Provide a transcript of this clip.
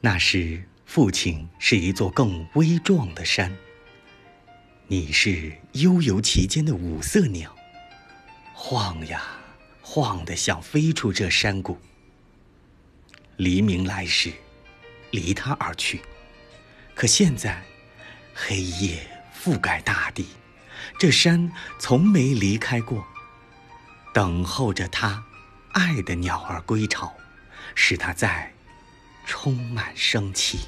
那时父亲是一座更微壮的山。你是悠游其间的五色鸟，晃呀晃的，想飞出这山谷。黎明来时，离他而去。可现在，黑夜覆盖大地，这山从没离开过，等候着他爱的鸟儿归巢，使他在充满生气。